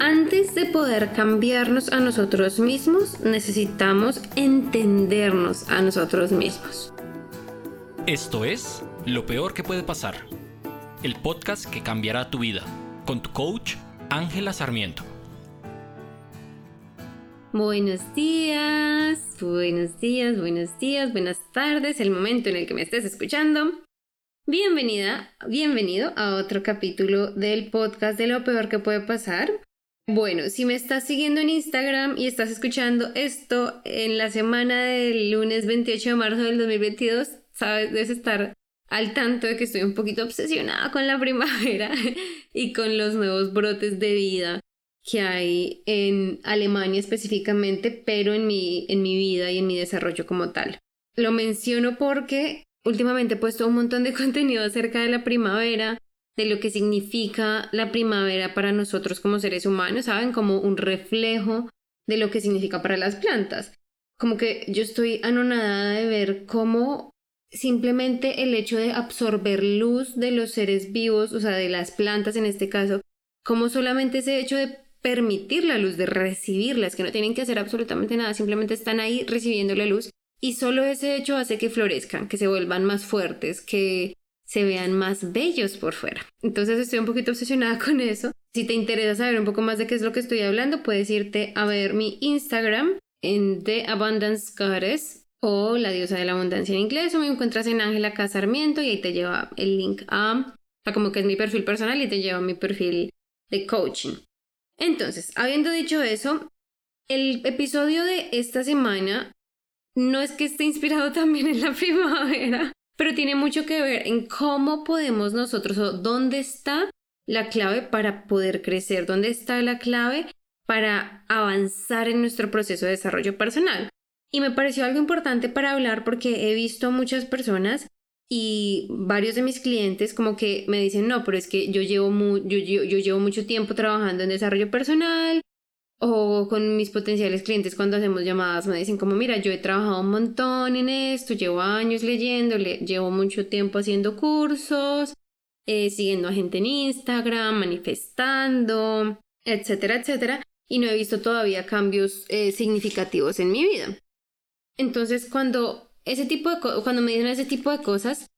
Antes de poder cambiarnos a nosotros mismos, necesitamos entendernos a nosotros mismos. Esto es Lo Peor que puede pasar, el podcast que cambiará tu vida, con tu coach Ángela Sarmiento. Buenos días, buenos días, buenos días, buenas tardes, el momento en el que me estés escuchando. Bienvenida, bienvenido a otro capítulo del podcast de lo peor que puede pasar. Bueno, si me estás siguiendo en Instagram y estás escuchando esto en la semana del lunes 28 de marzo del 2022, sabes, debes estar al tanto de que estoy un poquito obsesionada con la primavera y con los nuevos brotes de vida que hay en Alemania específicamente, pero en mi, en mi vida y en mi desarrollo como tal. Lo menciono porque últimamente he puesto un montón de contenido acerca de la primavera, de lo que significa la primavera para nosotros como seres humanos, ¿saben? Como un reflejo de lo que significa para las plantas. Como que yo estoy anonadada de ver cómo simplemente el hecho de absorber luz de los seres vivos, o sea, de las plantas en este caso, como solamente ese hecho de permitir la luz, de recibirlas, que no tienen que hacer absolutamente nada, simplemente están ahí recibiendo la luz y solo ese hecho hace que florezcan, que se vuelvan más fuertes, que se vean más bellos por fuera. Entonces estoy un poquito obsesionada con eso. Si te interesa saber un poco más de qué es lo que estoy hablando, puedes irte a ver mi Instagram en The Abundance Goddess o la diosa de la abundancia en inglés o me encuentras en Ángela Casarmiento y ahí te lleva el link a, a como que es mi perfil personal y te lleva mi perfil de coaching. Entonces, habiendo dicho eso, el episodio de esta semana no es que esté inspirado también en la primavera, pero tiene mucho que ver en cómo podemos nosotros o dónde está la clave para poder crecer, dónde está la clave para avanzar en nuestro proceso de desarrollo personal. Y me pareció algo importante para hablar porque he visto muchas personas y varios de mis clientes como que me dicen, no, pero es que yo llevo, yo, yo llevo mucho tiempo trabajando en desarrollo personal, o con mis potenciales clientes cuando hacemos llamadas me dicen como, mira, yo he trabajado un montón en esto, llevo años leyendo, llevo mucho tiempo haciendo cursos, eh, siguiendo a gente en Instagram, manifestando, etcétera, etcétera, y no he visto todavía cambios eh, significativos en mi vida. Entonces, cuando, ese tipo de cuando me dicen ese tipo de cosas,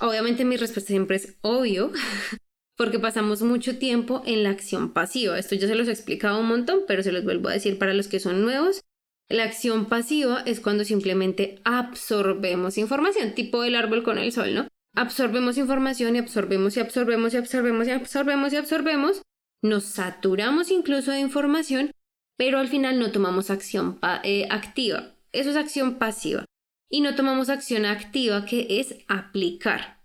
obviamente mi respuesta siempre es obvio, porque pasamos mucho tiempo en la acción pasiva. Esto ya se los he explicado un montón, pero se los vuelvo a decir para los que son nuevos. La acción pasiva es cuando simplemente absorbemos información, tipo el árbol con el sol, ¿no? Absorbemos información y absorbemos y absorbemos y absorbemos y absorbemos y absorbemos. Nos saturamos incluso de información, pero al final no tomamos acción eh, activa. Eso es acción pasiva. Y no tomamos acción activa, que es aplicar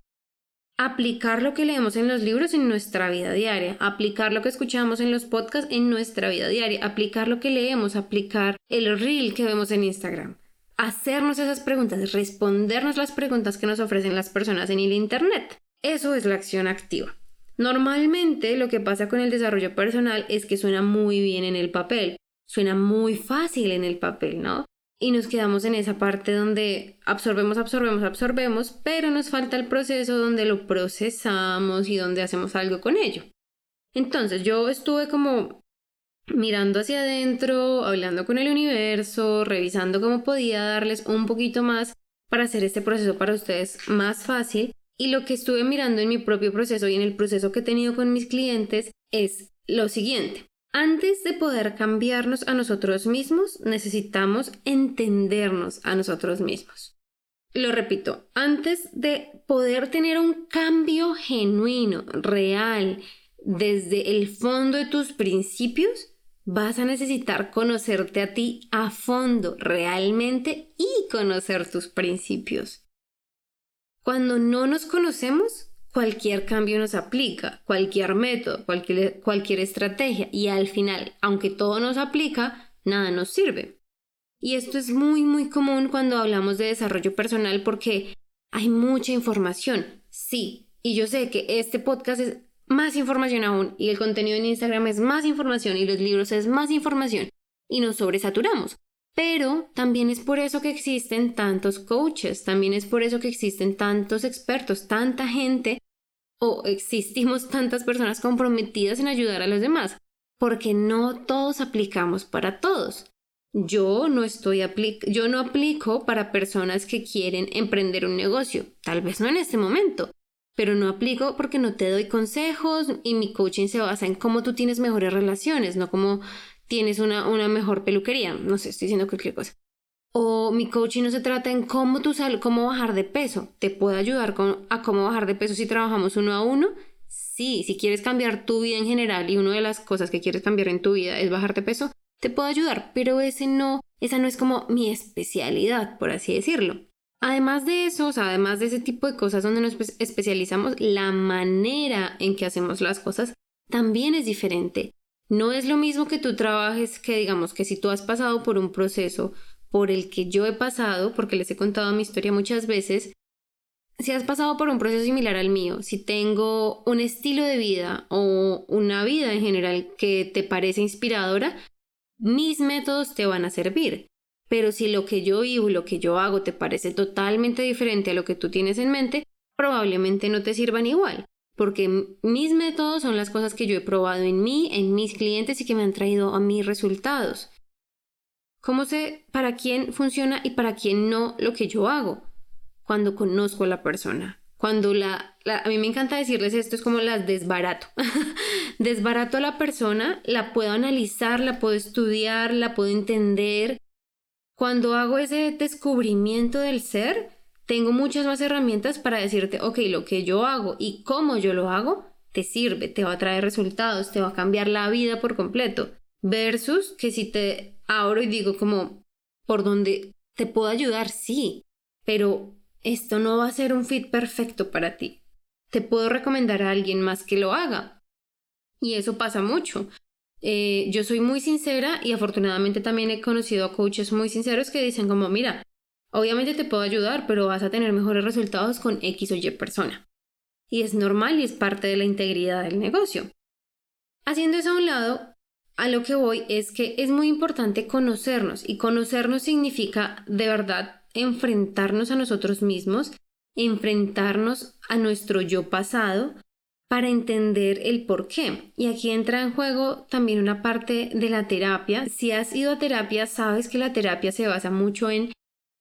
aplicar lo que leemos en los libros en nuestra vida diaria, aplicar lo que escuchamos en los podcasts en nuestra vida diaria, aplicar lo que leemos, aplicar el reel que vemos en Instagram, hacernos esas preguntas, respondernos las preguntas que nos ofrecen las personas en el Internet. Eso es la acción activa. Normalmente lo que pasa con el desarrollo personal es que suena muy bien en el papel, suena muy fácil en el papel, ¿no? Y nos quedamos en esa parte donde absorbemos, absorbemos, absorbemos, pero nos falta el proceso donde lo procesamos y donde hacemos algo con ello. Entonces yo estuve como mirando hacia adentro, hablando con el universo, revisando cómo podía darles un poquito más para hacer este proceso para ustedes más fácil. Y lo que estuve mirando en mi propio proceso y en el proceso que he tenido con mis clientes es lo siguiente. Antes de poder cambiarnos a nosotros mismos, necesitamos entendernos a nosotros mismos. Lo repito, antes de poder tener un cambio genuino, real, desde el fondo de tus principios, vas a necesitar conocerte a ti a fondo, realmente, y conocer tus principios. Cuando no nos conocemos, cualquier cambio nos aplica, cualquier método, cualquier, cualquier estrategia y al final, aunque todo nos aplica, nada nos sirve. Y esto es muy muy común cuando hablamos de desarrollo personal porque hay mucha información, sí, y yo sé que este podcast es más información aún y el contenido en Instagram es más información y los libros es más información y nos sobresaturamos. Pero también es por eso que existen tantos coaches, también es por eso que existen tantos expertos, tanta gente o existimos tantas personas comprometidas en ayudar a los demás. porque no todos aplicamos para todos. Yo no estoy yo no aplico para personas que quieren emprender un negocio, tal vez no en este momento, pero no aplico porque no te doy consejos y mi coaching se basa en cómo tú tienes mejores relaciones, no cómo tienes una, una mejor peluquería, no sé, estoy diciendo cualquier cosa. O mi coaching no se trata en cómo tú sal, cómo bajar de peso. Te puedo ayudar con, a cómo bajar de peso si trabajamos uno a uno. Sí, si quieres cambiar tu vida en general y una de las cosas que quieres cambiar en tu vida es bajar de peso, te puedo ayudar, pero ese no, esa no es como mi especialidad, por así decirlo. Además de eso, además de ese tipo de cosas donde nos especializamos, la manera en que hacemos las cosas también es diferente. No es lo mismo que tú trabajes que digamos que si tú has pasado por un proceso por el que yo he pasado, porque les he contado mi historia muchas veces, si has pasado por un proceso similar al mío, si tengo un estilo de vida o una vida en general que te parece inspiradora, mis métodos te van a servir. Pero si lo que yo vivo, lo que yo hago te parece totalmente diferente a lo que tú tienes en mente, probablemente no te sirvan igual, porque mis métodos son las cosas que yo he probado en mí, en mis clientes y que me han traído a mis resultados. ¿Cómo sé para quién funciona y para quién no lo que yo hago? Cuando conozco a la persona. Cuando la, a mí me encanta decirles esto, es como las desbarato. desbarato a la persona, la puedo analizar, la puedo estudiar, la puedo entender cuando hago ese descubrimiento del ser, tengo muchas más herramientas para decirte, ok, lo que yo hago y cómo yo lo hago, te sirve, te va a traer resultados, te va a cambiar la vida por completo. Versus que si te abro y digo como, por donde te puedo ayudar, sí, pero esto no va a ser un fit perfecto para ti. Te puedo recomendar a alguien más que lo haga. Y eso pasa mucho. Eh, yo soy muy sincera y afortunadamente también he conocido a coaches muy sinceros que dicen como, mira, obviamente te puedo ayudar, pero vas a tener mejores resultados con X o Y persona. Y es normal y es parte de la integridad del negocio. Haciendo eso a un lado, a lo que voy es que es muy importante conocernos y conocernos significa de verdad enfrentarnos a nosotros mismos, enfrentarnos a nuestro yo pasado, para entender el por qué. Y aquí entra en juego también una parte de la terapia. Si has ido a terapia, sabes que la terapia se basa mucho en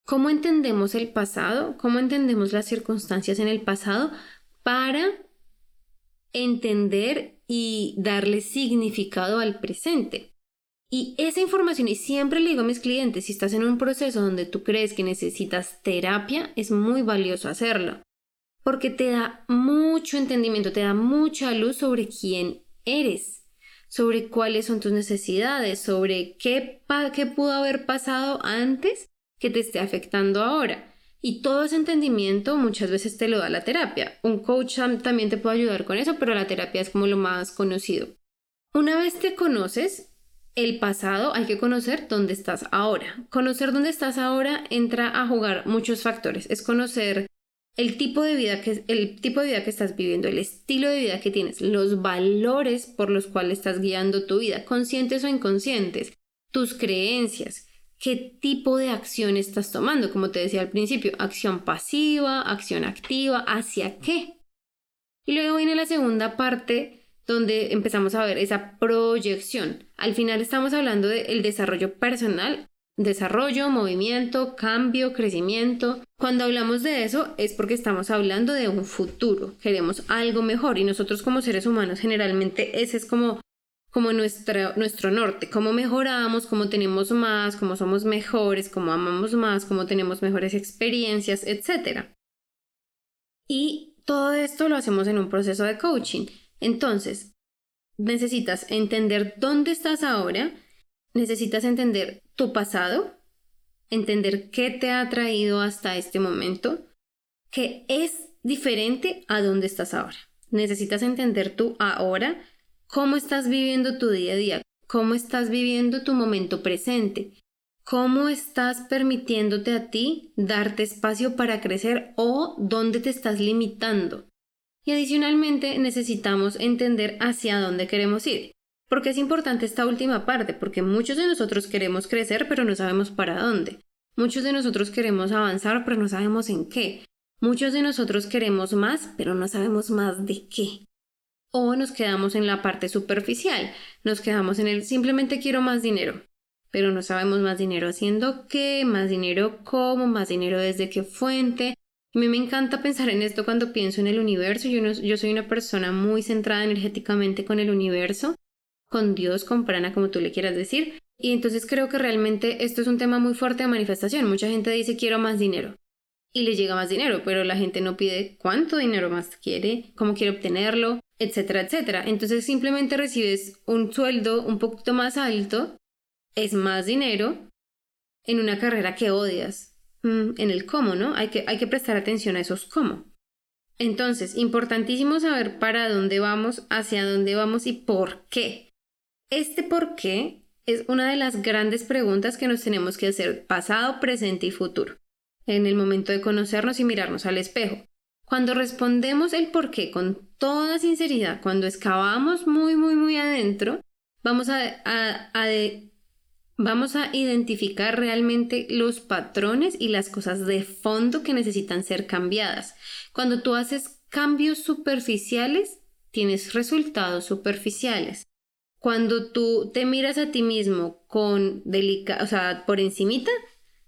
cómo entendemos el pasado, cómo entendemos las circunstancias en el pasado para entender y darle significado al presente. Y esa información, y siempre le digo a mis clientes, si estás en un proceso donde tú crees que necesitas terapia, es muy valioso hacerlo porque te da mucho entendimiento, te da mucha luz sobre quién eres, sobre cuáles son tus necesidades, sobre qué, qué pudo haber pasado antes que te esté afectando ahora. Y todo ese entendimiento muchas veces te lo da la terapia. Un coach también te puede ayudar con eso, pero la terapia es como lo más conocido. Una vez te conoces el pasado, hay que conocer dónde estás ahora. Conocer dónde estás ahora entra a jugar muchos factores. Es conocer el tipo de vida que el tipo de vida que estás viviendo, el estilo de vida que tienes, los valores por los cuales estás guiando tu vida, conscientes o inconscientes, tus creencias, qué tipo de acción estás tomando, como te decía al principio, acción pasiva, acción activa, hacia qué. Y luego viene la segunda parte donde empezamos a ver esa proyección. Al final estamos hablando del desarrollo personal desarrollo, movimiento, cambio, crecimiento. Cuando hablamos de eso es porque estamos hablando de un futuro, queremos algo mejor y nosotros como seres humanos generalmente ese es como como nuestro, nuestro norte, cómo mejoramos, cómo tenemos más, cómo somos mejores, cómo amamos más, cómo tenemos mejores experiencias, etc. Y todo esto lo hacemos en un proceso de coaching. Entonces, necesitas entender dónde estás ahora, necesitas entender tu pasado, entender qué te ha traído hasta este momento, que es diferente a dónde estás ahora. Necesitas entender tú ahora cómo estás viviendo tu día a día, cómo estás viviendo tu momento presente, cómo estás permitiéndote a ti darte espacio para crecer o dónde te estás limitando. Y adicionalmente necesitamos entender hacia dónde queremos ir. Porque es importante esta última parte, porque muchos de nosotros queremos crecer, pero no sabemos para dónde. Muchos de nosotros queremos avanzar, pero no sabemos en qué. Muchos de nosotros queremos más, pero no sabemos más de qué. O nos quedamos en la parte superficial, nos quedamos en el simplemente quiero más dinero, pero no sabemos más dinero haciendo qué, más dinero cómo, más dinero desde qué fuente. A mí me encanta pensar en esto cuando pienso en el universo. Yo, yo soy una persona muy centrada energéticamente con el universo, con Dios, con Prana, como tú le quieras decir. Y entonces creo que realmente esto es un tema muy fuerte de manifestación. Mucha gente dice quiero más dinero y le llega más dinero, pero la gente no pide cuánto dinero más quiere, cómo quiere obtenerlo, etcétera, etcétera. Entonces simplemente recibes un sueldo un poquito más alto, es más dinero en una carrera que odias, mm, en el cómo, ¿no? Hay que, hay que prestar atención a esos cómo. Entonces, importantísimo saber para dónde vamos, hacia dónde vamos y por qué. Este por qué es una de las grandes preguntas que nos tenemos que hacer pasado, presente y futuro, en el momento de conocernos y mirarnos al espejo. Cuando respondemos el por qué con toda sinceridad, cuando excavamos muy, muy, muy adentro, vamos a, vamos a identificar realmente los patrones y las cosas de fondo que necesitan ser cambiadas. Cuando tú haces cambios superficiales, tienes resultados superficiales. Cuando tú te miras a ti mismo con delica, o sea, por encimita,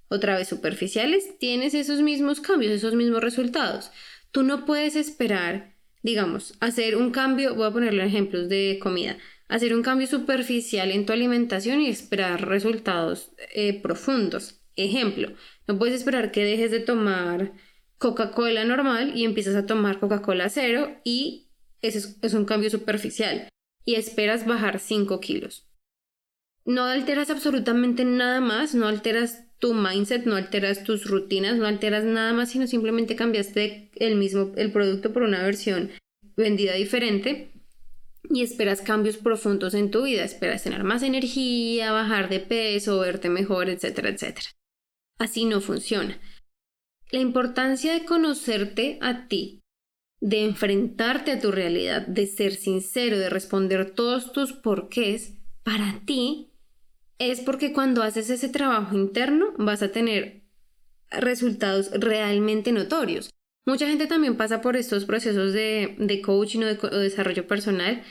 otra vez superficiales, tienes esos mismos cambios, esos mismos resultados. Tú no puedes esperar, digamos, hacer un cambio, voy a ponerle ejemplos de comida, hacer un cambio superficial en tu alimentación y esperar resultados eh, profundos. Ejemplo, no puedes esperar que dejes de tomar Coca-Cola normal y empiezas a tomar Coca-Cola cero y ese es un cambio superficial y esperas bajar 5 kilos. No alteras absolutamente nada más, no alteras tu mindset, no alteras tus rutinas, no alteras nada más, sino simplemente cambiaste el mismo el producto por una versión vendida diferente y esperas cambios profundos en tu vida, esperas tener más energía, bajar de peso, verte mejor, etcétera, etcétera. Así no funciona. La importancia de conocerte a ti de enfrentarte a tu realidad, de ser sincero, de responder todos tus porqués, para ti es porque cuando haces ese trabajo interno vas a tener resultados realmente notorios. Mucha gente también pasa por estos procesos de, coaching o de, desarrollo personal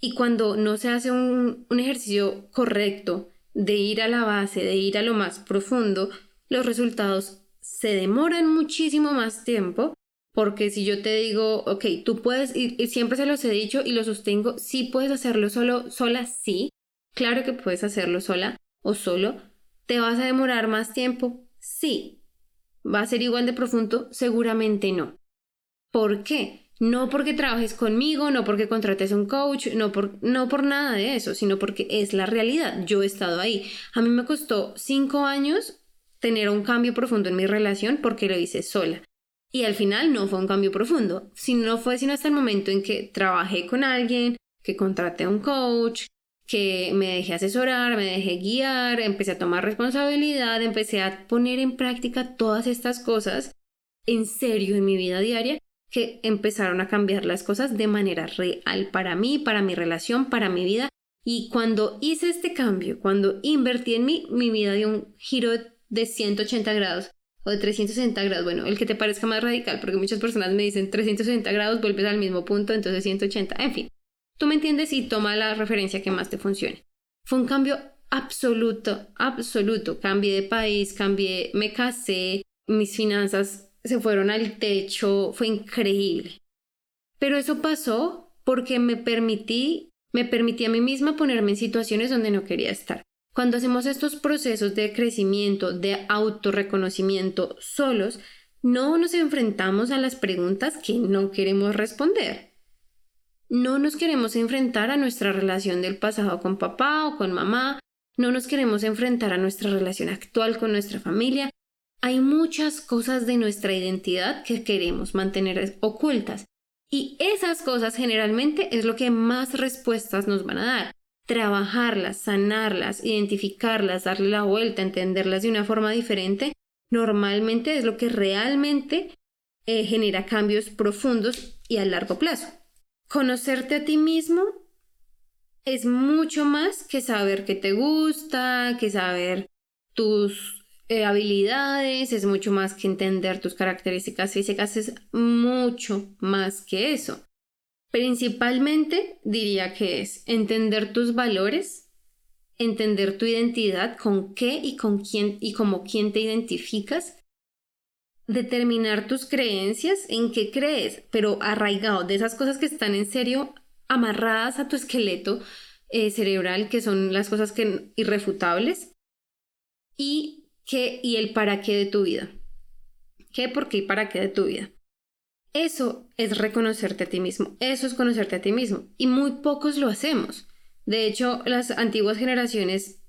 y cuando no se hace un ejercicio correcto de ir a la base, de ir a lo más profundo, los resultados se demoran muchísimo más tiempo porque si yo te digo, ok, tú puedes, y, siempre se los he dicho y lo sostengo, sí puedes hacerlo solo, sola, sí. Claro que puedes hacerlo sola o solo. ¿Te vas a demorar más tiempo? Sí. ¿Va a ser igual de profundo? Seguramente no. ¿Por qué? No porque trabajes conmigo, no porque contrates un coach, no por, no por nada de eso, sino porque es la realidad. Yo he estado ahí. A mí me costó cinco años tener un cambio profundo en mi relación porque lo hice sola. Y al final no fue un cambio profundo, sino fue sino hasta el momento en que trabajé con alguien, que contraté a un coach, que me dejé asesorar, me dejé guiar, empecé a tomar responsabilidad, empecé a poner en práctica todas estas cosas en serio en mi vida diaria que empezaron a cambiar las cosas de manera real para mí, para mi relación, para mi vida. Y cuando hice este cambio, cuando invertí en mí, mi vida dio un giro de 180 grados o de 360 grados, bueno, el que te parezca más radical, porque muchas personas me dicen 360 grados, vuelves al mismo punto, entonces 180, en fin. Tú me entiendes y toma la referencia que más te funcione. Fue un cambio absoluto, absoluto. Cambié de país, cambié, me casé, mis finanzas se fueron al techo, fue increíble. Pero eso pasó porque me permití, me permití a mí misma ponerme en situaciones donde no quería estar. Cuando hacemos estos procesos de crecimiento, de autorreconocimiento solos, no nos enfrentamos a las preguntas que no queremos responder. No nos queremos enfrentar a nuestra relación del pasado con papá o con mamá, no nos queremos enfrentar a nuestra relación actual con nuestra familia. Hay muchas cosas de nuestra identidad que queremos mantener ocultas y esas cosas generalmente es lo que más respuestas nos van a dar trabajarlas, sanarlas, identificarlas, darle la vuelta, entenderlas de una forma diferente, normalmente es lo que realmente eh, genera cambios profundos y a largo plazo. Conocerte a ti mismo es mucho más que saber qué te gusta, que saber tus eh, habilidades, es mucho más que entender tus características físicas, es mucho más que eso. Principalmente diría que es entender tus valores, entender tu identidad, con qué y con quién y como quién te identificas, determinar tus creencias, en qué crees, pero arraigado de esas cosas que están en serio amarradas a tu esqueleto eh, cerebral, que son las cosas que irrefutables, y qué y el para qué de tu vida. ¿Qué, por qué y para qué de tu vida? Eso es reconocerte a ti mismo, eso es conocerte a ti mismo. Y muy pocos lo hacemos. De hecho, las antiguas generaciones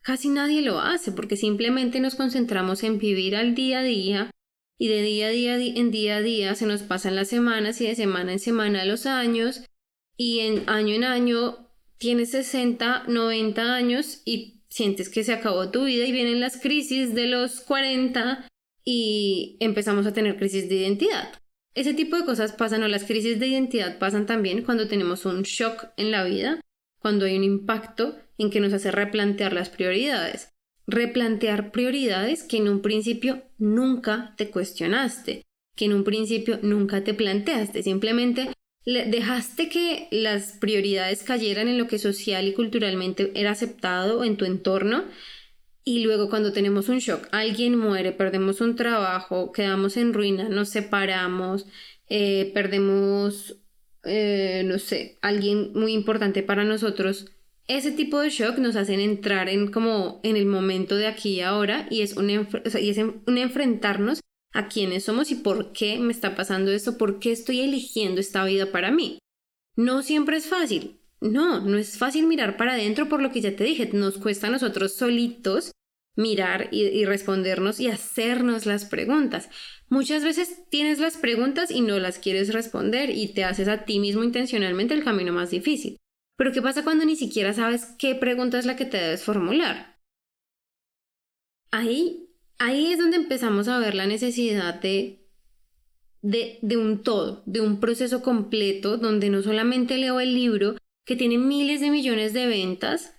casi nadie lo hace porque simplemente nos concentramos en vivir al día a día y de día a día en día a día se nos pasan las semanas y de semana en semana los años y en año en año tienes 60, 90 años y sientes que se acabó tu vida y vienen las crisis de los 40 y empezamos a tener crisis de identidad. Ese tipo de cosas pasan o las crisis de identidad pasan también cuando tenemos un shock en la vida, cuando hay un impacto en que nos hace replantear las prioridades. Replantear prioridades que en un principio nunca te cuestionaste, que en un principio nunca te planteaste, simplemente dejaste que las prioridades cayeran en lo que social y culturalmente era aceptado en tu entorno y luego cuando tenemos un shock, alguien muere, perdemos un trabajo, quedamos en ruina, nos separamos, eh, perdemos, eh, no sé, alguien muy importante para nosotros, ese tipo de shock nos hacen entrar en como en el momento de aquí y ahora y es un, enfrentarnos a quiénes somos y por qué me está pasando esto, por qué estoy eligiendo esta vida para mí. No siempre es fácil, no, no es fácil mirar para adentro por lo que ya te dije, nos cuesta a nosotros solitos mirar y, respondernos y hacernos las preguntas. Muchas veces tienes las preguntas y no las quieres responder y te haces a ti mismo intencionalmente el camino más difícil. Pero ¿qué pasa cuando ni siquiera sabes qué pregunta es la que te debes formular? Ahí, ahí es donde empezamos a ver la necesidad de, de, de un todo, de un proceso completo donde no solamente leo el libro, que tiene miles de millones de ventas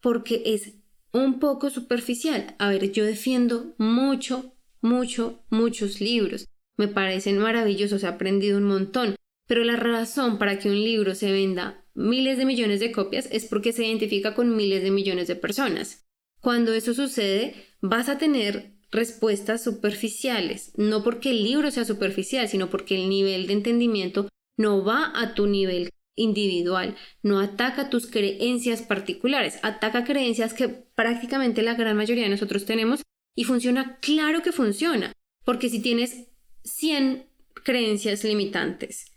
porque es un poco superficial. A ver, yo defiendo mucho, mucho, muchos libros. Me parecen maravillosos, he aprendido un montón. Pero la razón para que un libro se venda miles de millones de copias es porque se identifica con miles de millones de personas. Cuando eso sucede, vas a tener respuestas superficiales, no porque el libro sea superficial, sino porque el nivel de entendimiento no va a tu nivel individual, no ataca tus creencias particulares, ataca creencias que prácticamente la gran mayoría de nosotros tenemos y funciona, claro que funciona, porque si tienes 100 creencias limitantes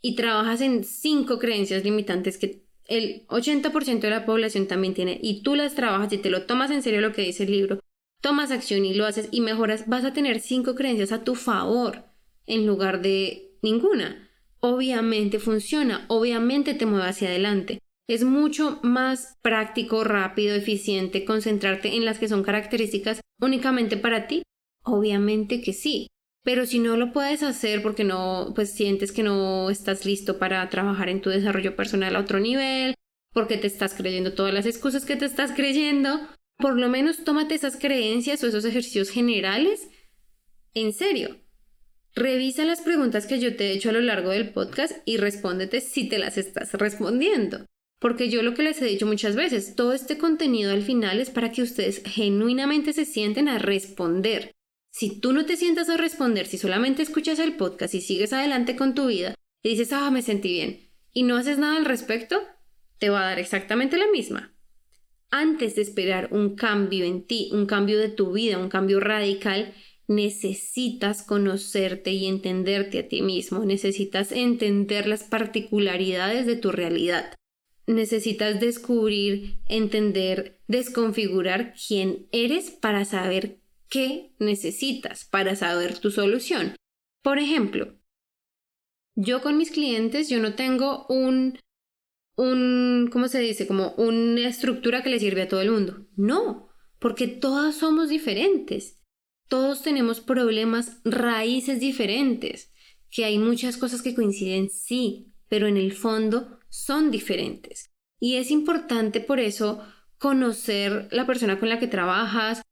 y trabajas en 5 creencias limitantes que el 80% de la población también tiene y tú las trabajas y te lo tomas en serio lo que dice el libro, tomas acción y lo haces y mejoras, vas a tener 5 creencias a tu favor en lugar de ninguna obviamente funciona, obviamente te mueve hacia adelante. Es mucho más práctico, rápido, eficiente concentrarte en las que son características únicamente para ti. Obviamente que sí. Pero si no lo puedes hacer porque no, pues sientes que no estás listo para trabajar en tu desarrollo personal a otro nivel, porque te estás creyendo todas las excusas que te estás creyendo, por lo menos tómate esas creencias o esos ejercicios generales en serio. Revisa las preguntas que yo te he hecho a lo largo del podcast y respóndete si te las estás respondiendo. Porque yo lo que les he dicho muchas veces, todo este contenido al final es para que ustedes genuinamente se sienten a responder. Si tú no te sientas a responder, si solamente escuchas el podcast y sigues adelante con tu vida y dices, ah, me sentí bien, y no haces nada al respecto, te va a dar exactamente la misma. Antes de esperar un cambio en ti, un cambio de tu vida, un cambio radical, necesitas conocerte y entenderte a ti mismo, necesitas entender las particularidades de tu realidad, necesitas descubrir, entender, desconfigurar quién eres para saber qué necesitas, para saber tu solución. Por ejemplo, yo con mis clientes, yo no tengo un, un, ¿cómo se dice? Como una estructura que le sirve a todo el mundo. No, porque todas somos diferentes todos tenemos problemas, raíces diferentes, que hay muchas cosas que coinciden, sí, pero en el fondo son diferentes. Y es importante por eso conocer la persona con la que trabajas,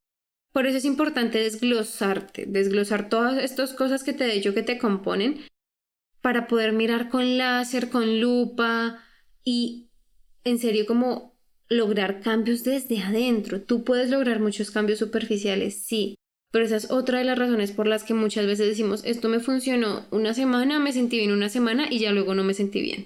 por eso es importante desglosarte, desglosar todas estas cosas que te he dicho que te componen, para poder mirar con láser, con lupa y en serio como lograr cambios desde adentro. Tú puedes lograr muchos cambios superficiales, sí, pero esa es otra de las razones por las que muchas veces decimos, esto me funcionó una semana, me sentí bien una semana y ya luego no me sentí bien.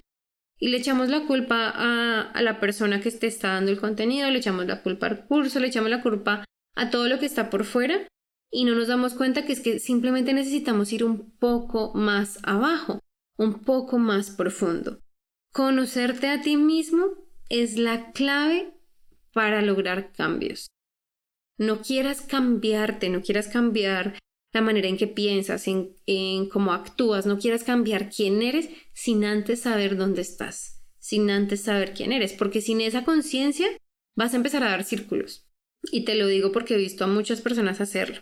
Y le echamos la culpa a, la persona que te está dando el contenido, le echamos la culpa al curso, le echamos la culpa a todo lo que está por fuera y no nos damos cuenta que es que simplemente necesitamos ir un poco más abajo, un poco más profundo. Conocerte a ti mismo es la clave para lograr cambios. No quieras cambiarte, no quieras cambiar la manera en que piensas, en, en, cómo actúas, no quieras cambiar quién eres sin antes saber dónde estás, sin antes saber quién eres, porque sin esa conciencia vas a empezar a dar círculos. Y te lo digo porque he visto a muchas personas hacerlo.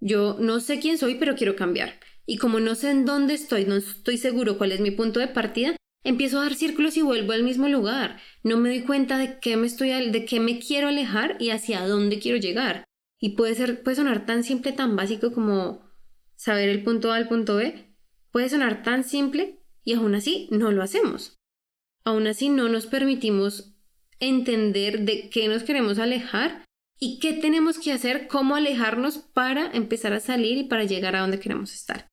Yo no sé quién soy, pero quiero cambiar. Y como no sé en dónde estoy, no estoy seguro cuál es mi punto de partida, empiezo a dar círculos y vuelvo al mismo lugar. No me doy cuenta de qué me estoy de qué me quiero alejar y hacia dónde quiero llegar. Y puede ser puede sonar tan simple, tan básico como saber el punto A al punto B. Puede sonar tan simple y aún así no lo hacemos. Aún así no nos permitimos entender de qué nos queremos alejar y qué tenemos que hacer, cómo alejarnos para empezar a salir y para llegar a donde queremos estar.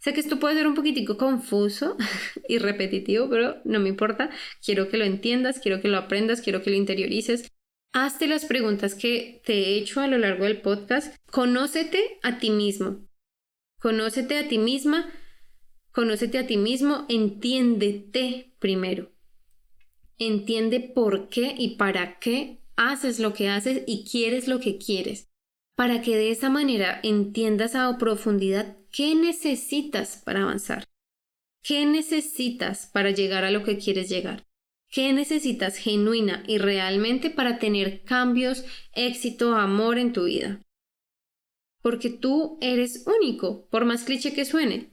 Sé que esto puede ser un poquitico confuso y repetitivo, pero no me importa. Quiero que lo entiendas, quiero que lo aprendas, quiero que lo interiorices. Hazte las preguntas que te he hecho a lo largo del podcast. Conócete a ti mismo. Conócete a ti misma. Conócete a ti mismo. Entiéndete primero. Entiende por qué y para qué haces lo que haces y quieres lo que quieres, para que de esa manera entiendas a profundidad qué necesitas para avanzar, qué necesitas para llegar a lo que quieres llegar, qué necesitas genuina y realmente para tener cambios, éxito, amor en tu vida. Porque tú eres único, por más cliché que suene.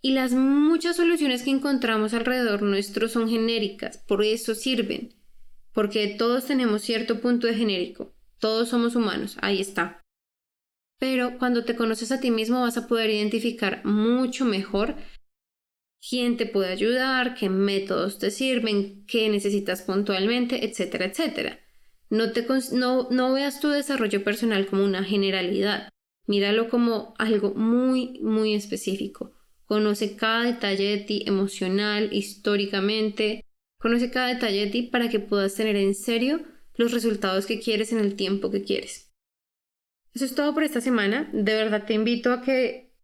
Y las muchas soluciones que encontramos alrededor nuestro son genéricas, por eso sirven porque todos tenemos cierto punto de genérico, todos somos humanos, ahí está. Pero cuando te conoces a ti mismo vas a poder identificar mucho mejor quién te puede ayudar, qué métodos te sirven, qué necesitas puntualmente, etcétera, etcétera. No, te, no, no veas tu desarrollo personal como una generalidad, míralo como algo muy, muy específico. Conoce cada detalle de ti emocional, históricamente, Conoce cada detalle de ti para que puedas tener en serio los resultados que quieres en el tiempo que quieres. Eso es todo por esta semana. De verdad te invito a que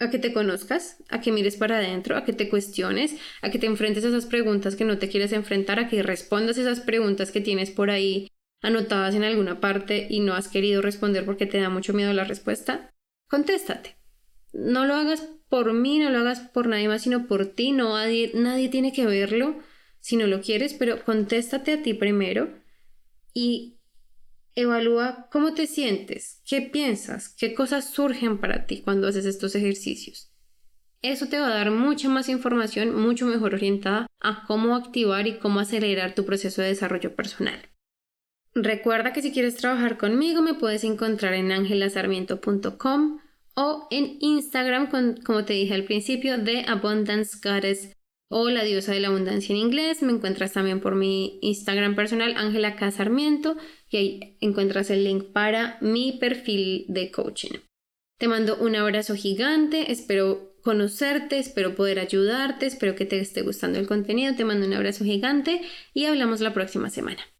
a que te conozcas, a que mires para adentro, a que te cuestiones, a que te enfrentes a esas preguntas que no te quieres enfrentar, a que respondas esas preguntas que tienes por ahí anotadas en alguna parte y no has querido responder porque te da mucho miedo la respuesta. Contéstate. No lo hagas por mí, no lo hagas por nadie más, sino por ti. No, nadie, nadie tiene que verlo si no lo quieres, pero contéstate a ti primero y evalúa cómo te sientes, qué piensas, qué cosas surgen para ti cuando haces estos ejercicios. Eso te va a dar mucha más información, mucho mejor orientada a cómo activar y cómo acelerar tu proceso de desarrollo personal. Recuerda que si quieres trabajar conmigo me puedes encontrar en angelasarmiento.com o en Instagram, como te dije al principio, de Abundance o la diosa de la abundancia en inglés. Me encuentras también por mi Instagram personal, Ángela Casarmiento, y ahí encuentras el link para mi perfil de coaching. Te mando un abrazo gigante, espero conocerte, espero poder ayudarte, espero que te esté gustando el contenido, te mando un abrazo gigante y hablamos la próxima semana.